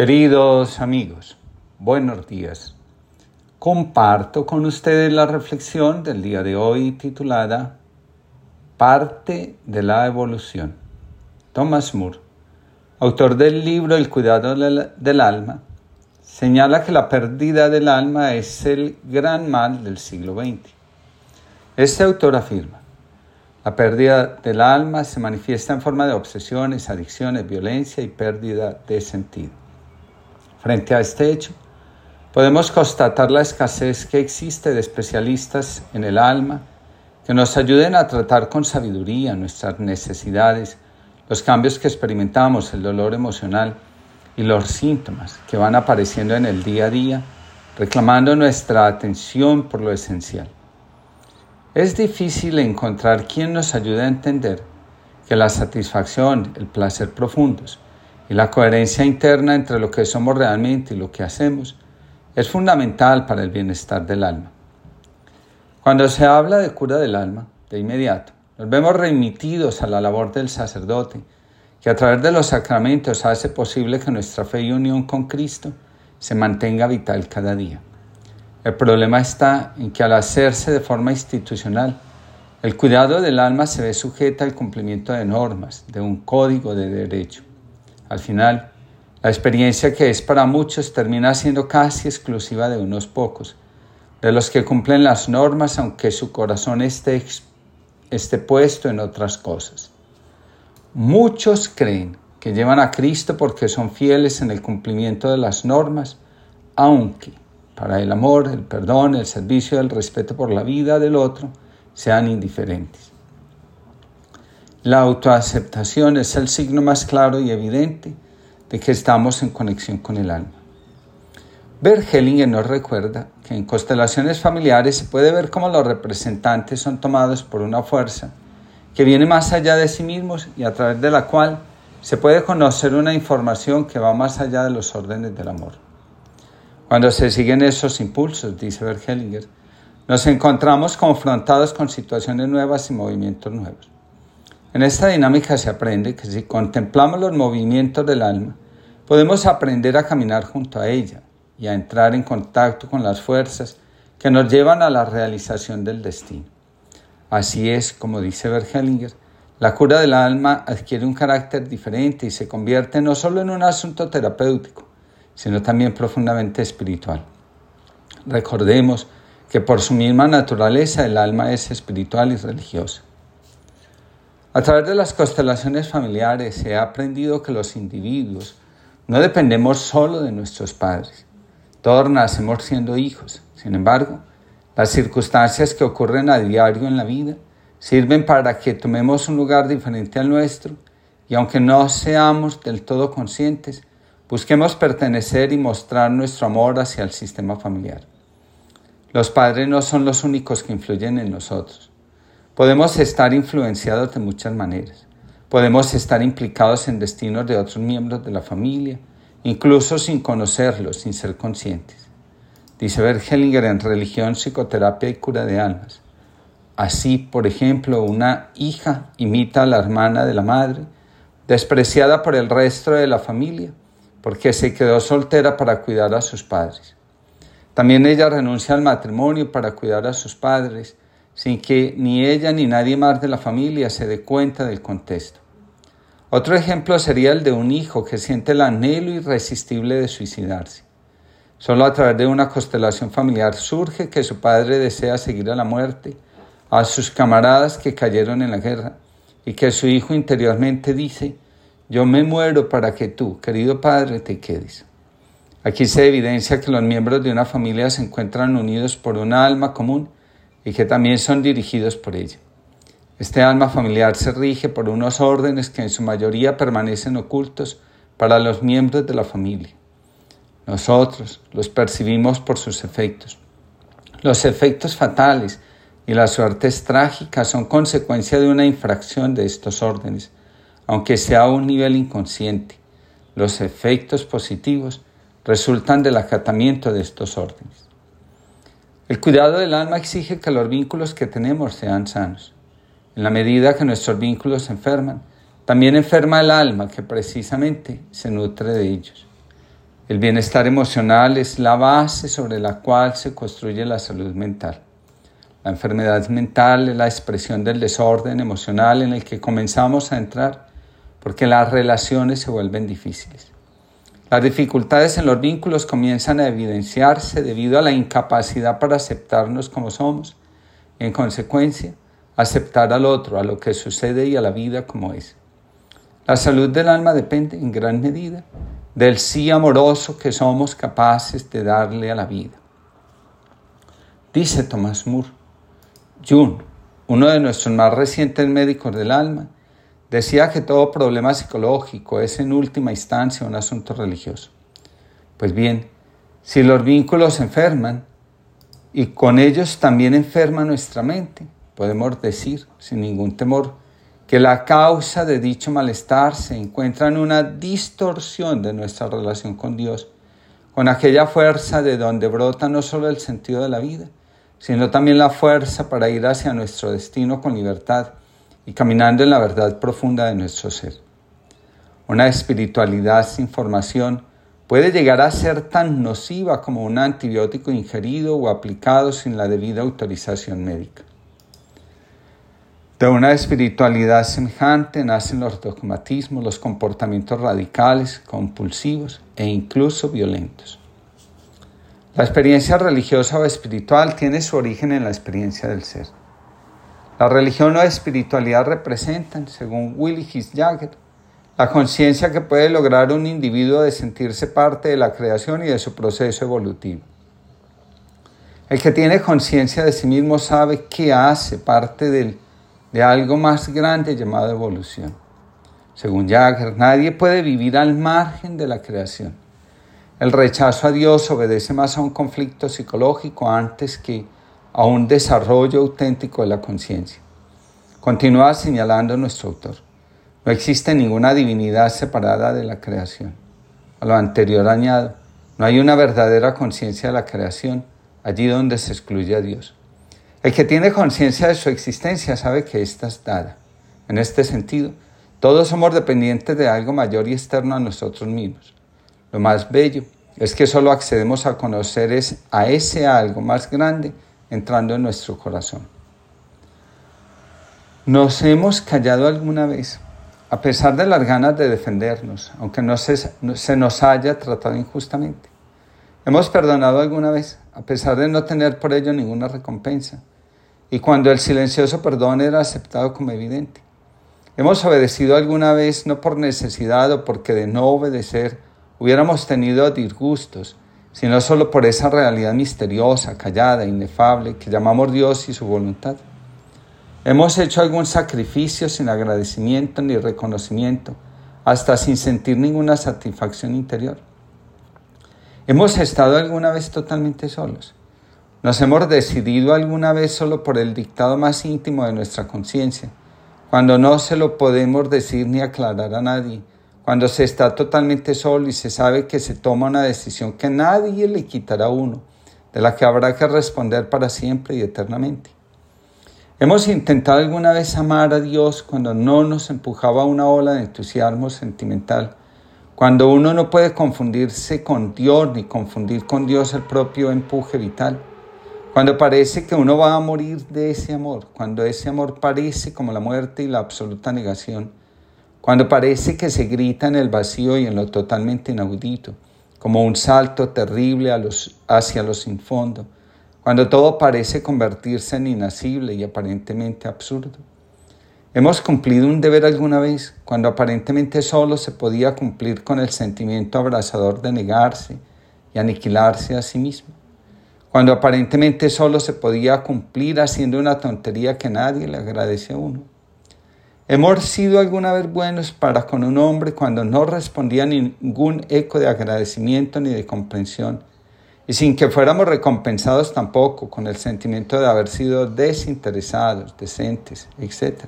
Queridos amigos, buenos días. Comparto con ustedes la reflexión del día de hoy titulada Parte de la evolución. Thomas Moore, autor del libro El cuidado del alma, señala que la pérdida del alma es el gran mal del siglo XX. Este autor afirma, la pérdida del alma se manifiesta en forma de obsesiones, adicciones, violencia y pérdida de sentido. Frente a este hecho, podemos constatar la escasez que existe de especialistas en el alma que nos ayuden a tratar con sabiduría nuestras necesidades, los cambios que experimentamos, el dolor emocional y los síntomas que van apareciendo en el día a día, reclamando nuestra atención por lo esencial. Es difícil encontrar quien nos ayude a entender que la satisfacción, el placer profundos, y la coherencia interna entre lo que somos realmente y lo que hacemos es fundamental para el bienestar del alma. Cuando se habla de cura del alma, de inmediato, nos vemos remitidos a la labor del sacerdote, que a través de los sacramentos hace posible que nuestra fe y unión con Cristo se mantenga vital cada día. El problema está en que al hacerse de forma institucional, el cuidado del alma se ve sujeta al cumplimiento de normas, de un código de derecho. Al final, la experiencia que es para muchos termina siendo casi exclusiva de unos pocos, de los que cumplen las normas aunque su corazón esté, esté puesto en otras cosas. Muchos creen que llevan a Cristo porque son fieles en el cumplimiento de las normas, aunque para el amor, el perdón, el servicio y el respeto por la vida del otro sean indiferentes. La autoaceptación es el signo más claro y evidente de que estamos en conexión con el alma. Bert Hellinger nos recuerda que en constelaciones familiares se puede ver cómo los representantes son tomados por una fuerza que viene más allá de sí mismos y a través de la cual se puede conocer una información que va más allá de los órdenes del amor. Cuando se siguen esos impulsos, dice Bert Hellinger, nos encontramos confrontados con situaciones nuevas y movimientos nuevos. En esta dinámica se aprende que si contemplamos los movimientos del alma, podemos aprender a caminar junto a ella y a entrar en contacto con las fuerzas que nos llevan a la realización del destino. Así es, como dice Bergelinger, la cura del alma adquiere un carácter diferente y se convierte no solo en un asunto terapéutico, sino también profundamente espiritual. Recordemos que por su misma naturaleza el alma es espiritual y religiosa. A través de las constelaciones familiares ha aprendido que los individuos no dependemos solo de nuestros padres. Todos nacemos siendo hijos. Sin embargo, las circunstancias que ocurren a diario en la vida sirven para que tomemos un lugar diferente al nuestro y aunque no seamos del todo conscientes, busquemos pertenecer y mostrar nuestro amor hacia el sistema familiar. Los padres no son los únicos que influyen en nosotros. Podemos estar influenciados de muchas maneras. Podemos estar implicados en destinos de otros miembros de la familia, incluso sin conocerlos, sin ser conscientes. Dice Hellinger en Religión, Psicoterapia y Cura de Almas. Así, por ejemplo, una hija imita a la hermana de la madre, despreciada por el resto de la familia, porque se quedó soltera para cuidar a sus padres. También ella renuncia al matrimonio para cuidar a sus padres sin que ni ella ni nadie más de la familia se dé cuenta del contexto. Otro ejemplo sería el de un hijo que siente el anhelo irresistible de suicidarse. Solo a través de una constelación familiar surge que su padre desea seguir a la muerte, a sus camaradas que cayeron en la guerra, y que su hijo interiormente dice, yo me muero para que tú, querido padre, te quedes. Aquí se evidencia que los miembros de una familia se encuentran unidos por una alma común y que también son dirigidos por ella. Este alma familiar se rige por unos órdenes que en su mayoría permanecen ocultos para los miembros de la familia. Nosotros los percibimos por sus efectos. Los efectos fatales y las suertes trágicas son consecuencia de una infracción de estos órdenes, aunque sea a un nivel inconsciente. Los efectos positivos resultan del acatamiento de estos órdenes. El cuidado del alma exige que los vínculos que tenemos sean sanos. En la medida que nuestros vínculos se enferman, también enferma el alma que precisamente se nutre de ellos. El bienestar emocional es la base sobre la cual se construye la salud mental. La enfermedad mental es la expresión del desorden emocional en el que comenzamos a entrar porque las relaciones se vuelven difíciles. Las dificultades en los vínculos comienzan a evidenciarse debido a la incapacidad para aceptarnos como somos. En consecuencia, aceptar al otro, a lo que sucede y a la vida como es. La salud del alma depende en gran medida del sí amoroso que somos capaces de darle a la vida. Dice Thomas Moore, Jung, uno de nuestros más recientes médicos del alma, Decía que todo problema psicológico es en última instancia un asunto religioso. Pues bien, si los vínculos enferman y con ellos también enferma nuestra mente, podemos decir sin ningún temor que la causa de dicho malestar se encuentra en una distorsión de nuestra relación con Dios, con aquella fuerza de donde brota no solo el sentido de la vida, sino también la fuerza para ir hacia nuestro destino con libertad y caminando en la verdad profunda de nuestro ser. Una espiritualidad sin formación puede llegar a ser tan nociva como un antibiótico ingerido o aplicado sin la debida autorización médica. De una espiritualidad semejante nacen los dogmatismos, los comportamientos radicales, compulsivos e incluso violentos. La experiencia religiosa o espiritual tiene su origen en la experiencia del ser. La religión o espiritualidad representan, según Willy Jagger, la conciencia que puede lograr un individuo de sentirse parte de la creación y de su proceso evolutivo. El que tiene conciencia de sí mismo sabe que hace parte de, de algo más grande llamado evolución. Según Jagger, nadie puede vivir al margen de la creación. El rechazo a Dios obedece más a un conflicto psicológico antes que a un desarrollo auténtico de la conciencia. Continúa señalando nuestro autor. No existe ninguna divinidad separada de la creación. A lo anterior añado, no hay una verdadera conciencia de la creación allí donde se excluye a Dios. El que tiene conciencia de su existencia sabe que ésta es dada. En este sentido, todos somos dependientes de algo mayor y externo a nosotros mismos. Lo más bello es que solo accedemos a conocer a ese algo más grande entrando en nuestro corazón. ¿Nos hemos callado alguna vez? A pesar de las ganas de defendernos, aunque no se, nos haya tratado injustamente. Hemos perdonado alguna vez, a pesar de no tener por ello ninguna recompensa. Y cuando el silencioso perdón era aceptado como evidente. Hemos obedecido alguna vez no por necesidad o porque de no obedecer hubiéramos tenido disgustos, sino solo por esa realidad misteriosa, callada, inefable, que llamamos Dios y su voluntad. Hemos hecho algún sacrificio sin agradecimiento ni reconocimiento, hasta sin sentir ninguna satisfacción interior. Hemos estado alguna vez totalmente solos. Nos hemos decidido alguna vez solo por el dictado más íntimo de nuestra conciencia, cuando no se lo podemos decir ni aclarar a nadie, cuando se está totalmente solo y se sabe que se toma una decisión que nadie le quitará a uno, de la que habrá que responder para siempre y eternamente. Hemos intentado alguna vez amar a Dios cuando no nos empujaba una ola de entusiasmo sentimental, cuando uno no puede confundirse con Dios ni confundir con Dios el propio empuje vital, cuando parece que uno va a morir de ese amor, cuando ese amor parece como la muerte y la absoluta negación, cuando parece que se grita en el vacío y en lo totalmente inaudito, como un salto terrible hacia lo sin fondo, cuando todo parece convertirse en inacible y aparentemente absurdo. Hemos cumplido un deber alguna vez, cuando aparentemente solo se podía cumplir con el sentimiento abrazador de negarse y aniquilarse a sí mismo, cuando aparentemente solo se podía cumplir haciendo una tontería que nadie le agradece a uno. Hemos sido alguna vez buenos para con un hombre cuando no respondía ningún eco de agradecimiento ni de comprensión, y sin que fuéramos recompensados tampoco con el sentimiento de haber sido desinteresados, decentes, etc.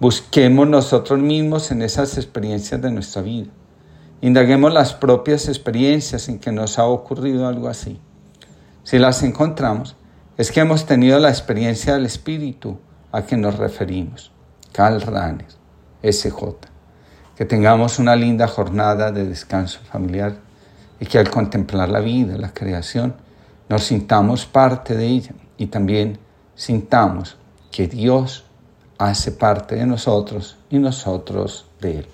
Busquemos nosotros mismos en esas experiencias de nuestra vida. Indaguemos las propias experiencias en que nos ha ocurrido algo así. Si las encontramos, es que hemos tenido la experiencia del Espíritu a que nos referimos. Carl Rahner, SJ. Que tengamos una linda jornada de descanso familiar y que al contemplar la vida, la creación, nos sintamos parte de ella y también sintamos que Dios hace parte de nosotros y nosotros de Él.